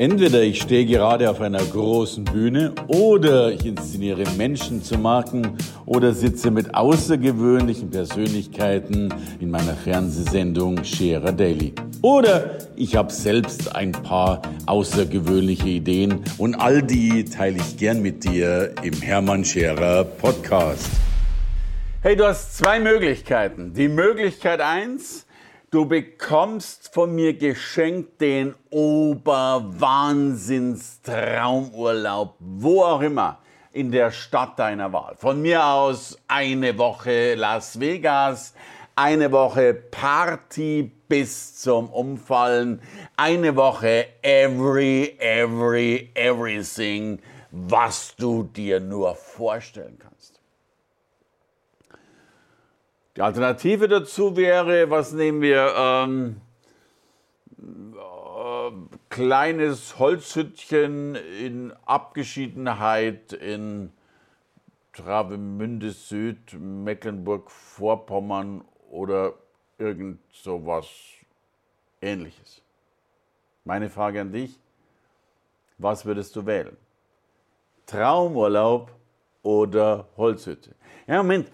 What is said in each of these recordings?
Entweder ich stehe gerade auf einer großen Bühne oder ich inszeniere Menschen zu Marken oder sitze mit außergewöhnlichen Persönlichkeiten in meiner Fernsehsendung Scherer Daily. Oder ich habe selbst ein paar außergewöhnliche Ideen und all die teile ich gern mit dir im Hermann Scherer Podcast. Hey, du hast zwei Möglichkeiten. Die Möglichkeit eins, Du bekommst von mir geschenkt den Oberwahnsinnstraumurlaub, wo auch immer, in der Stadt deiner Wahl. Von mir aus eine Woche Las Vegas, eine Woche Party bis zum Umfallen, eine Woche every, every, everything, was du dir nur vorstellen kannst. Die Alternative dazu wäre, was nehmen wir? Ähm, äh, kleines Holzhüttchen in Abgeschiedenheit in Travemünde Süd, Mecklenburg-Vorpommern oder irgend sowas ähnliches. Meine Frage an dich, was würdest du wählen? Traumurlaub oder Holzhütte? Ja, Moment,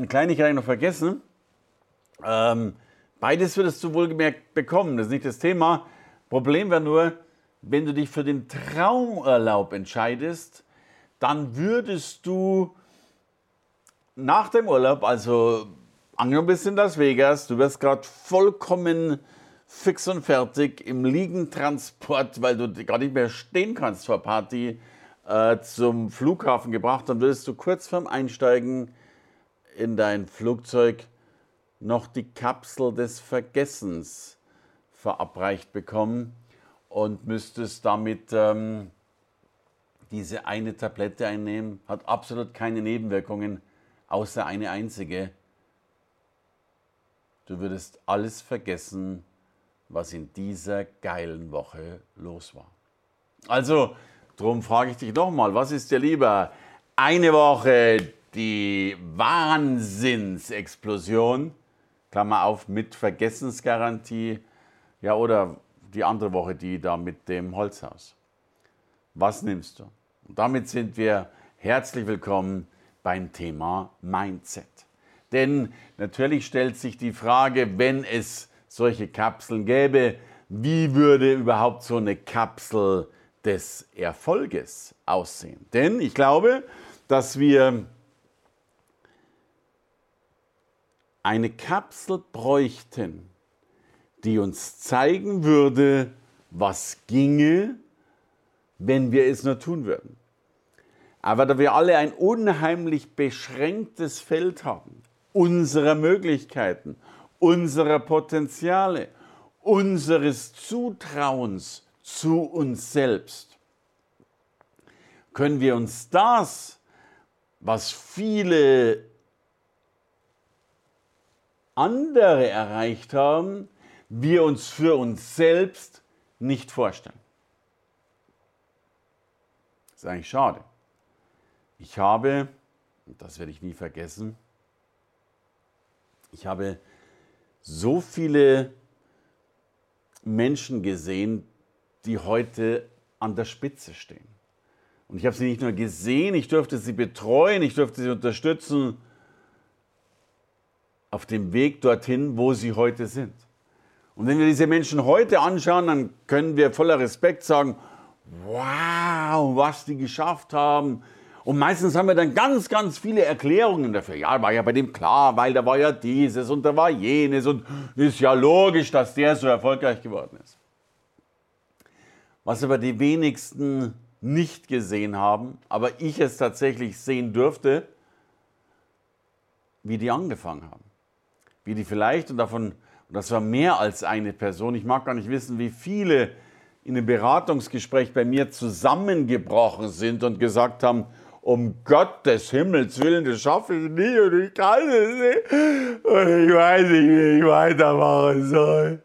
eine Kleinigkeit noch vergessen. Ähm, beides würdest du wohlgemerkt bekommen, das ist nicht das Thema. Problem wäre nur, wenn du dich für den Traumurlaub entscheidest, dann würdest du nach dem Urlaub, also angenommen bist in Las Vegas, du wirst gerade vollkommen fix und fertig im Liegentransport, weil du gerade nicht mehr stehen kannst vor Party, äh, zum Flughafen gebracht, dann würdest du kurz vorm Einsteigen in dein Flugzeug noch die Kapsel des Vergessens verabreicht bekommen und müsstest damit ähm, diese eine Tablette einnehmen. Hat absolut keine Nebenwirkungen, außer eine einzige. Du würdest alles vergessen, was in dieser geilen Woche los war. Also, darum frage ich dich nochmal, was ist dir lieber? Eine Woche die Wahnsinnsexplosion, Klammer auf, mit Vergessensgarantie, ja, oder die andere Woche, die da mit dem Holzhaus. Was nimmst du? Und damit sind wir herzlich willkommen beim Thema Mindset. Denn natürlich stellt sich die Frage, wenn es solche Kapseln gäbe, wie würde überhaupt so eine Kapsel des Erfolges aussehen? Denn ich glaube, dass wir eine Kapsel bräuchten, die uns zeigen würde, was ginge, wenn wir es nur tun würden. Aber da wir alle ein unheimlich beschränktes Feld haben, unserer Möglichkeiten, unserer Potenziale, unseres Zutrauens zu uns selbst, können wir uns das, was viele andere erreicht haben, wir uns für uns selbst nicht vorstellen. Das ist eigentlich schade. Ich habe, und das werde ich nie vergessen, ich habe so viele Menschen gesehen, die heute an der Spitze stehen. Und ich habe sie nicht nur gesehen, ich durfte sie betreuen, ich durfte sie unterstützen, auf dem Weg dorthin, wo sie heute sind. Und wenn wir diese Menschen heute anschauen, dann können wir voller Respekt sagen, wow, was die geschafft haben. Und meistens haben wir dann ganz, ganz viele Erklärungen dafür. Ja, war ja bei dem klar, weil da war ja dieses und da war jenes und ist ja logisch, dass der so erfolgreich geworden ist. Was aber die wenigsten nicht gesehen haben, aber ich es tatsächlich sehen durfte, wie die angefangen haben wie die vielleicht, und davon, und das war mehr als eine Person, ich mag gar nicht wissen, wie viele in einem Beratungsgespräch bei mir zusammengebrochen sind und gesagt haben, um Gottes Himmels Willen, das schaffe ich nie und ich kann es nicht. Und ich weiß nicht, wie ich weitermachen soll.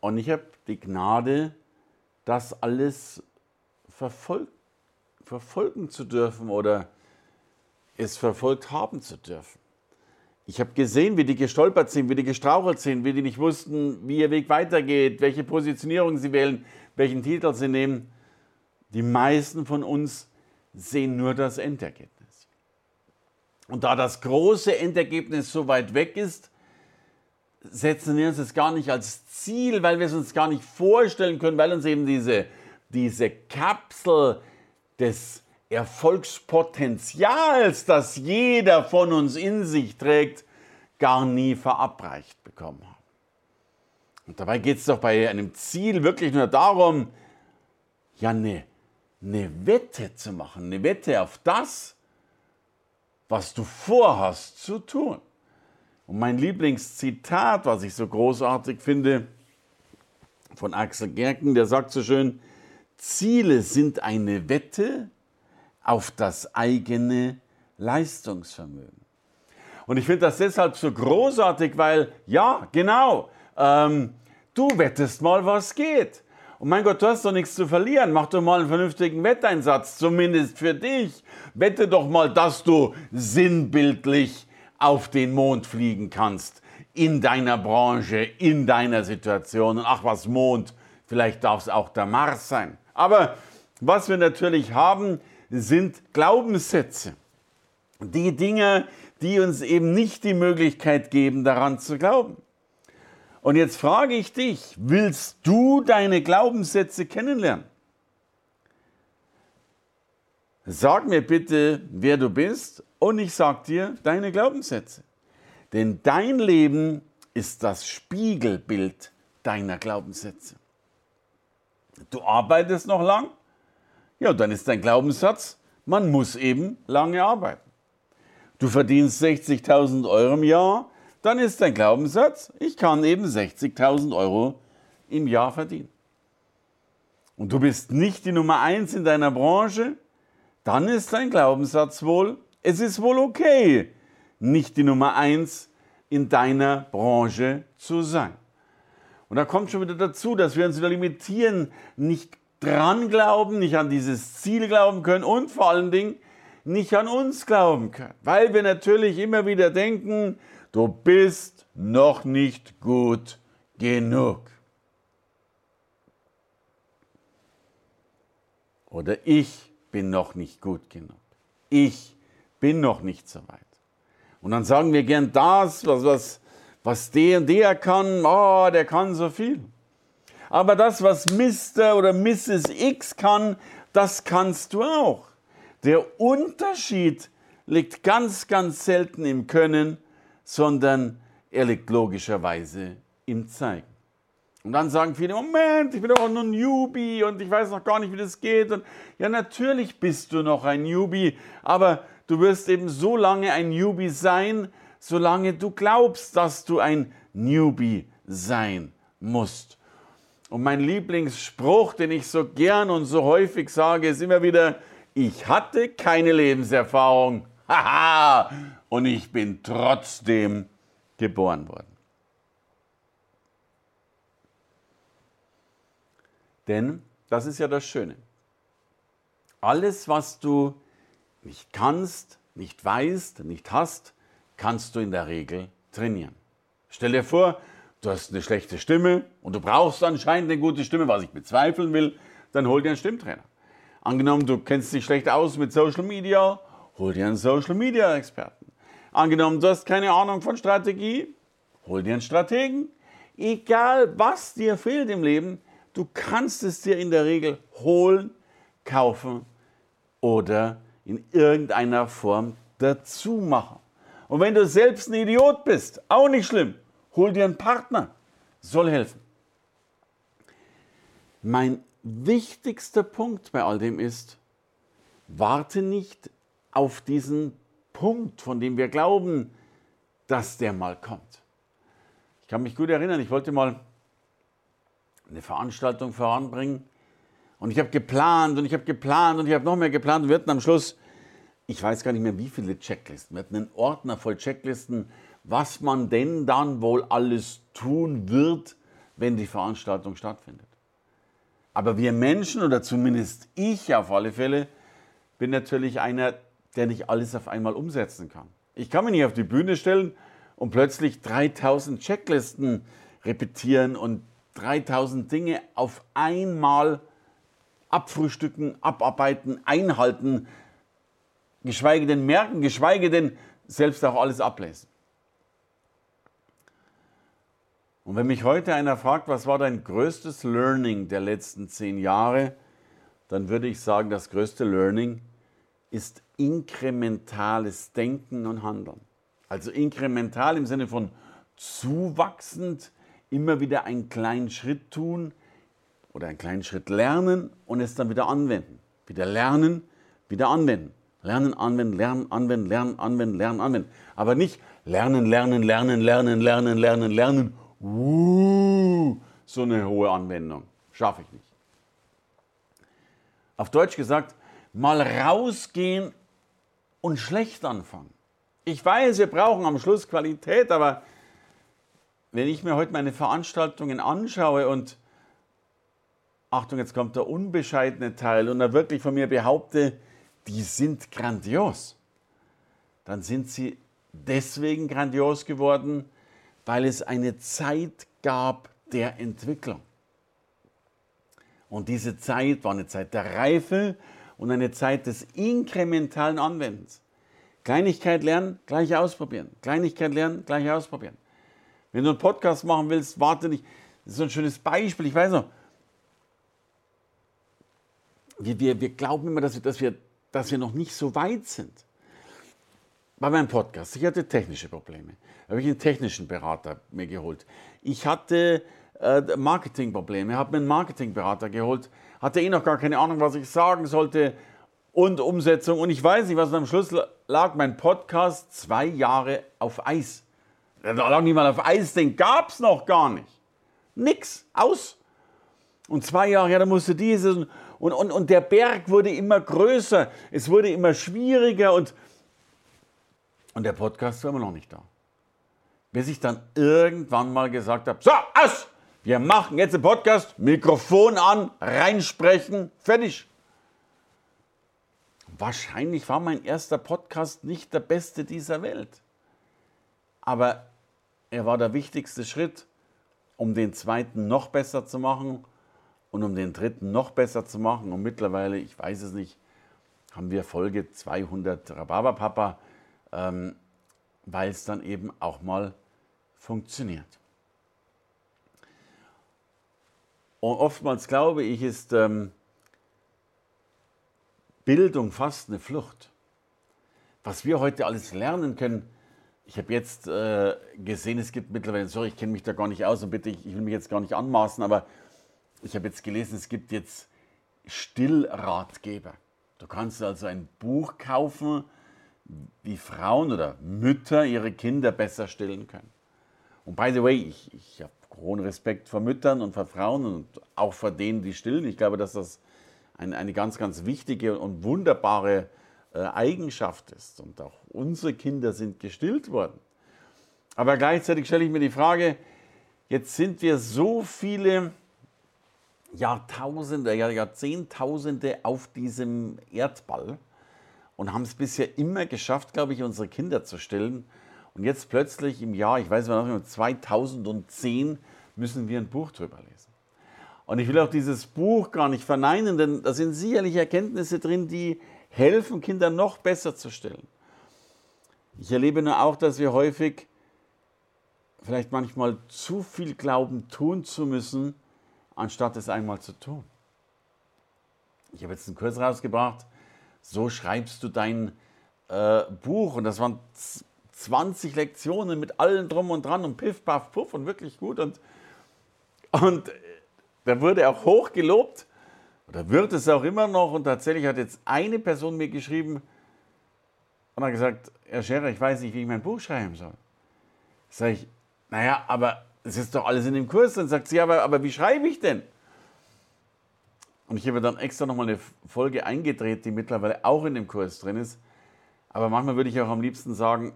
Und ich habe die Gnade, das alles verfolg verfolgen zu dürfen oder es verfolgt haben zu dürfen. Ich habe gesehen, wie die gestolpert sind, wie die gestrauchelt sind, wie die nicht wussten, wie ihr Weg weitergeht, welche Positionierung sie wählen, welchen Titel sie nehmen. Die meisten von uns sehen nur das Endergebnis. Und da das große Endergebnis so weit weg ist, setzen wir uns das gar nicht als Ziel, weil wir es uns gar nicht vorstellen können, weil uns eben diese, diese Kapsel des Erfolgspotenzials, das jeder von uns in sich trägt, gar nie verabreicht bekommen haben. Und dabei geht es doch bei einem Ziel wirklich nur darum, ja, eine, eine Wette zu machen, eine Wette auf das, was du vorhast zu tun. Und mein Lieblingszitat, was ich so großartig finde, von Axel Gerken, der sagt so schön, Ziele sind eine Wette auf das eigene Leistungsvermögen. Und ich finde das deshalb so großartig, weil, ja, genau, ähm, du wettest mal, was geht. Und mein Gott, du hast doch nichts zu verlieren. Mach doch mal einen vernünftigen Wetteinsatz, zumindest für dich. Wette doch mal, dass du sinnbildlich auf den Mond fliegen kannst. In deiner Branche, in deiner Situation. Und ach, was Mond, vielleicht darf es auch der Mars sein. Aber was wir natürlich haben, sind Glaubenssätze. Die Dinge, die uns eben nicht die Möglichkeit geben, daran zu glauben. Und jetzt frage ich dich, willst du deine Glaubenssätze kennenlernen? Sag mir bitte, wer du bist und ich sag dir deine Glaubenssätze. Denn dein Leben ist das Spiegelbild deiner Glaubenssätze. Du arbeitest noch lang? Ja, dann ist dein Glaubenssatz, man muss eben lange arbeiten. Du verdienst 60.000 Euro im Jahr, dann ist dein Glaubenssatz, ich kann eben 60.000 Euro im Jahr verdienen. Und du bist nicht die Nummer eins in deiner Branche, dann ist dein Glaubenssatz wohl, es ist wohl okay, nicht die Nummer eins in deiner Branche zu sein. Und da kommt schon wieder dazu, dass wir uns wieder limitieren, nicht dran glauben, nicht an dieses Ziel glauben können und vor allen Dingen nicht an uns glauben können, weil wir natürlich immer wieder denken, du bist noch nicht gut genug. Oder ich bin noch nicht gut genug. Ich bin noch nicht so weit. Und dann sagen wir gern das, was, was, was der und der kann, oh, der kann so viel. Aber das, was Mr. oder Mrs. X kann, das kannst du auch. Der Unterschied liegt ganz, ganz selten im Können, sondern er liegt logischerweise im Zeigen. Und dann sagen viele, Moment, ich bin doch nur ein Newbie und ich weiß noch gar nicht, wie das geht. Und ja, natürlich bist du noch ein Newbie, aber du wirst eben so lange ein Newbie sein, solange du glaubst, dass du ein Newbie sein musst. Und mein Lieblingsspruch, den ich so gern und so häufig sage, ist immer wieder, ich hatte keine Lebenserfahrung, haha, und ich bin trotzdem geboren worden. Denn das ist ja das Schöne. Alles, was du nicht kannst, nicht weißt, nicht hast, kannst du in der Regel trainieren. Stell dir vor, du hast eine schlechte Stimme und du brauchst anscheinend eine gute Stimme, was ich bezweifeln will, dann hol dir einen Stimmtrainer. Angenommen, du kennst dich schlecht aus mit Social Media, hol dir einen Social Media Experten. Angenommen, du hast keine Ahnung von Strategie, hol dir einen Strategen. Egal, was dir fehlt im Leben, du kannst es dir in der Regel holen, kaufen oder in irgendeiner Form dazu machen. Und wenn du selbst ein Idiot bist, auch nicht schlimm, hol dir einen Partner, soll helfen. Mein wichtigster Punkt bei all dem ist, warte nicht auf diesen Punkt, von dem wir glauben, dass der mal kommt. Ich kann mich gut erinnern, ich wollte mal eine Veranstaltung voranbringen und ich habe geplant und ich habe geplant und ich habe noch mehr geplant und wir hatten am Schluss, ich weiß gar nicht mehr wie viele Checklisten, wir hatten einen Ordner voll Checklisten, was man denn dann wohl alles tun wird, wenn die Veranstaltung stattfindet. Aber wir Menschen, oder zumindest ich auf alle Fälle, bin natürlich einer, der nicht alles auf einmal umsetzen kann. Ich kann mich nicht auf die Bühne stellen und plötzlich 3000 Checklisten repetieren und 3000 Dinge auf einmal abfrühstücken, abarbeiten, einhalten, geschweige denn merken, geschweige denn selbst auch alles ablesen. Und wenn mich heute einer fragt, was war dein größtes Learning der letzten zehn Jahre, dann würde ich sagen, das größte Learning ist inkrementales Denken und Handeln. Also inkremental im Sinne von zuwachsend, immer wieder einen kleinen Schritt tun oder einen kleinen Schritt lernen und es dann wieder anwenden. Wieder lernen, wieder anwenden. Lernen, anwenden, lernen, anwenden, lernen, anwenden, lernen, anwenden. Aber nicht lernen, lernen, lernen, lernen, lernen, lernen, lernen. Uh, so eine hohe Anwendung. Schaffe ich nicht. Auf Deutsch gesagt, mal rausgehen und schlecht anfangen. Ich weiß, wir brauchen am Schluss Qualität, aber wenn ich mir heute meine Veranstaltungen anschaue und Achtung, jetzt kommt der unbescheidene Teil und da wirklich von mir behaupte, die sind grandios, dann sind sie deswegen grandios geworden, weil es eine Zeit gab der Entwicklung. Und diese Zeit war eine Zeit der Reife und eine Zeit des inkrementalen Anwendens. Kleinigkeit lernen, gleich ausprobieren. Kleinigkeit lernen, gleich ausprobieren. Wenn du einen Podcast machen willst, warte nicht. Das ist so ein schönes Beispiel. Ich weiß noch, wir, wir, wir glauben immer, dass wir, dass, wir, dass wir noch nicht so weit sind. Bei meinem Podcast, ich hatte technische Probleme. Da habe ich einen technischen Berater mir geholt. Ich hatte äh, Marketingprobleme, habe mir einen Marketingberater geholt, hatte eh noch gar keine Ahnung, was ich sagen sollte und Umsetzung. Und ich weiß nicht, was am Schluss lag. Mein Podcast zwei Jahre auf Eis. Da lag mal auf Eis, den gab es noch gar nicht. Nix, aus. Und zwei Jahre, ja, da musste dieses. Und, und, und der Berg wurde immer größer, es wurde immer schwieriger und, und der Podcast war immer noch nicht da. Bis ich dann irgendwann mal gesagt habe, so, aus! Wir machen jetzt den Podcast, Mikrofon an, reinsprechen, fertig. Wahrscheinlich war mein erster Podcast nicht der beste dieser Welt. Aber er war der wichtigste Schritt, um den zweiten noch besser zu machen und um den dritten noch besser zu machen. Und mittlerweile, ich weiß es nicht, haben wir Folge 200 Rhabarberpapa, ähm, weil es dann eben auch mal funktioniert. Und oftmals glaube ich, ist ähm, Bildung fast eine Flucht. Was wir heute alles lernen können, ich habe jetzt äh, gesehen, es gibt mittlerweile, sorry, ich kenne mich da gar nicht aus und bitte, ich, ich will mich jetzt gar nicht anmaßen, aber ich habe jetzt gelesen, es gibt jetzt Stillratgeber. Du kannst also ein Buch kaufen, wie Frauen oder Mütter ihre Kinder besser stillen können. Und by the way, ich, ich habe hohen Respekt vor Müttern und vor Frauen und auch vor denen, die stillen. Ich glaube, dass das ein, eine ganz, ganz wichtige und wunderbare äh, Eigenschaft ist. Und auch unsere Kinder sind gestillt worden. Aber gleichzeitig stelle ich mir die Frage, jetzt sind wir so viele Jahrtausende, ja, Jahrzehntausende auf diesem Erdball und haben es bisher immer geschafft, glaube ich, unsere Kinder zu stillen. Und jetzt plötzlich im Jahr, ich weiß nicht, 2010 müssen wir ein Buch drüber lesen. Und ich will auch dieses Buch gar nicht verneinen, denn da sind sicherlich Erkenntnisse drin, die helfen, Kinder noch besser zu stellen. Ich erlebe nur auch, dass wir häufig vielleicht manchmal zu viel glauben, tun zu müssen, anstatt es einmal zu tun. Ich habe jetzt einen Kurs rausgebracht, so schreibst du dein äh, Buch und das waren 20 Lektionen mit allem drum und dran und piff, paff, puff und wirklich gut und, und da wurde auch hoch gelobt oder wird es auch immer noch und tatsächlich hat jetzt eine Person mir geschrieben und hat gesagt, Herr Scherer, ich weiß nicht, wie ich mein Buch schreiben soll. Sag ich, naja, aber es ist doch alles in dem Kurs. Dann sagt sie, aber, aber wie schreibe ich denn? Und ich habe dann extra nochmal eine Folge eingedreht, die mittlerweile auch in dem Kurs drin ist. Aber manchmal würde ich auch am liebsten sagen,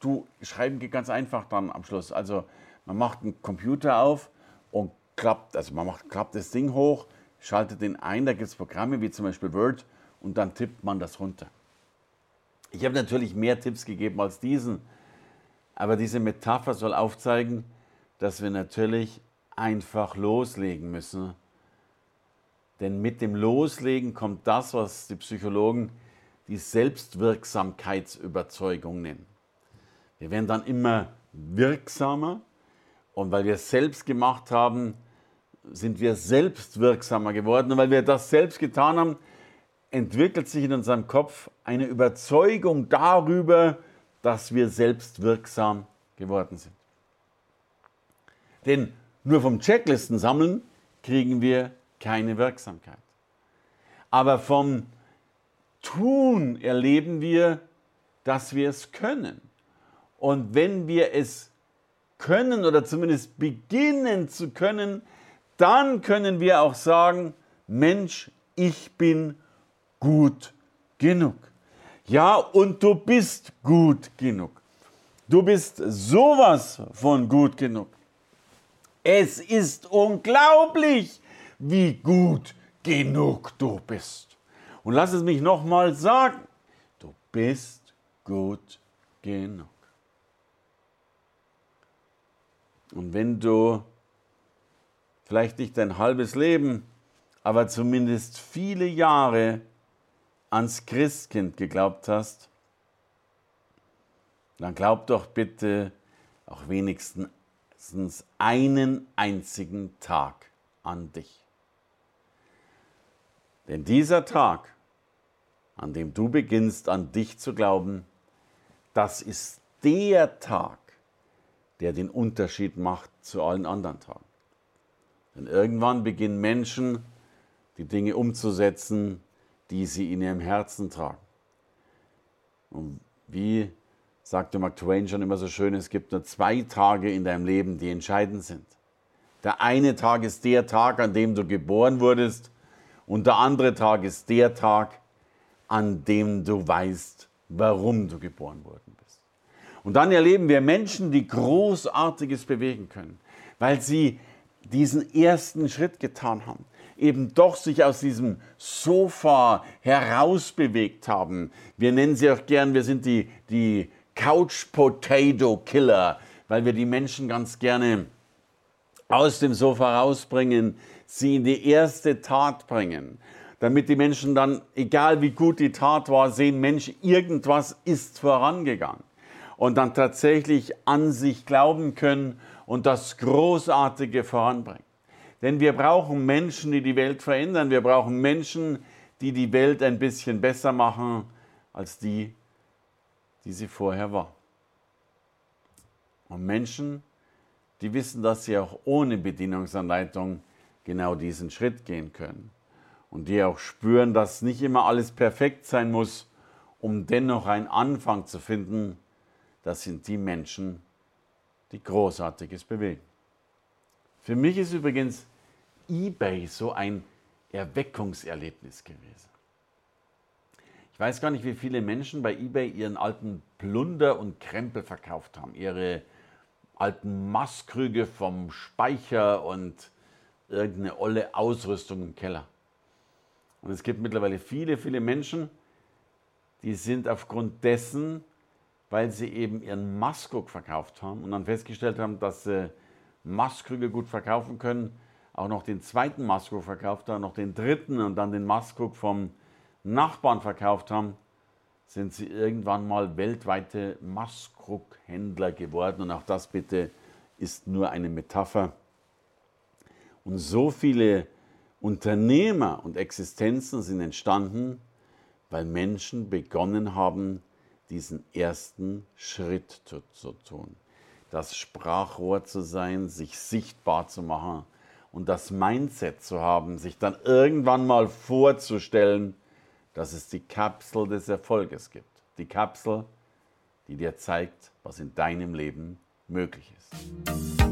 du, schreiben geht ganz einfach dann am Schluss. Also man macht einen Computer auf und klappt, also man macht, klappt das Ding hoch, schaltet den ein, da gibt es Programme wie zum Beispiel Word und dann tippt man das runter. Ich habe natürlich mehr Tipps gegeben als diesen. Aber diese Metapher soll aufzeigen, dass wir natürlich einfach loslegen müssen. Denn mit dem Loslegen kommt das, was die Psychologen die Selbstwirksamkeitsüberzeugung nennen. Wir werden dann immer wirksamer und weil wir es selbst gemacht haben, sind wir selbst wirksamer geworden. Und weil wir das selbst getan haben, entwickelt sich in unserem Kopf eine Überzeugung darüber, dass wir selbst wirksam geworden sind. Denn nur vom Checklisten sammeln kriegen wir keine Wirksamkeit. Aber vom Tun erleben wir, dass wir es können. Und wenn wir es können oder zumindest beginnen zu können, dann können wir auch sagen, Mensch, ich bin gut genug. Ja, und du bist gut genug. Du bist sowas von gut genug. Es ist unglaublich, wie gut genug du bist. Und lass es mich nochmal sagen, du bist gut genug. Und wenn du vielleicht nicht dein halbes Leben, aber zumindest viele Jahre ans Christkind geglaubt hast, dann glaub doch bitte auch wenigstens einen einzigen Tag an dich. Denn dieser Tag, an dem du beginnst an dich zu glauben, das ist der Tag, der den Unterschied macht zu allen anderen Tagen. Denn irgendwann beginnen Menschen, die Dinge umzusetzen, die sie in ihrem Herzen tragen. Und wie sagte Mark Twain schon immer so schön, es gibt nur zwei Tage in deinem Leben, die entscheidend sind. Der eine Tag ist der Tag, an dem du geboren wurdest und der andere Tag ist der Tag, an dem du weißt, warum du geboren worden bist. Und dann erleben wir Menschen, die Großartiges bewegen können, weil sie diesen ersten Schritt getan haben, eben doch sich aus diesem Sofa herausbewegt haben. Wir nennen sie auch gern, wir sind die, die Couch Potato Killer, weil wir die Menschen ganz gerne aus dem Sofa rausbringen, sie in die erste Tat bringen, damit die Menschen dann, egal wie gut die Tat war, sehen, Mensch, irgendwas ist vorangegangen und dann tatsächlich an sich glauben können und das Großartige voranbringen. Denn wir brauchen Menschen, die die Welt verändern. Wir brauchen Menschen, die die Welt ein bisschen besser machen als die, die sie vorher war. Und Menschen, die wissen, dass sie auch ohne Bedienungsanleitung genau diesen Schritt gehen können. Und die auch spüren, dass nicht immer alles perfekt sein muss, um dennoch einen Anfang zu finden, das sind die Menschen, die Großartiges bewegen. Für mich ist übrigens eBay so ein Erweckungserlebnis gewesen. Ich weiß gar nicht, wie viele Menschen bei eBay ihren alten Plunder und Krempel verkauft haben. Ihre alten Maßkrüge vom Speicher und irgendeine olle Ausrüstung im Keller. Und es gibt mittlerweile viele, viele Menschen, die sind aufgrund dessen weil sie eben ihren Maskrug verkauft haben und dann festgestellt haben, dass sie Maskrüge gut verkaufen können, auch noch den zweiten Maskrug verkauft haben, noch den dritten und dann den Maskrug vom Nachbarn verkauft haben, sind sie irgendwann mal weltweite Maskrughändler geworden. Und auch das bitte ist nur eine Metapher. Und so viele Unternehmer und Existenzen sind entstanden, weil Menschen begonnen haben, diesen ersten Schritt zu, zu tun. Das Sprachrohr zu sein, sich sichtbar zu machen und das Mindset zu haben, sich dann irgendwann mal vorzustellen, dass es die Kapsel des Erfolges gibt. Die Kapsel, die dir zeigt, was in deinem Leben möglich ist.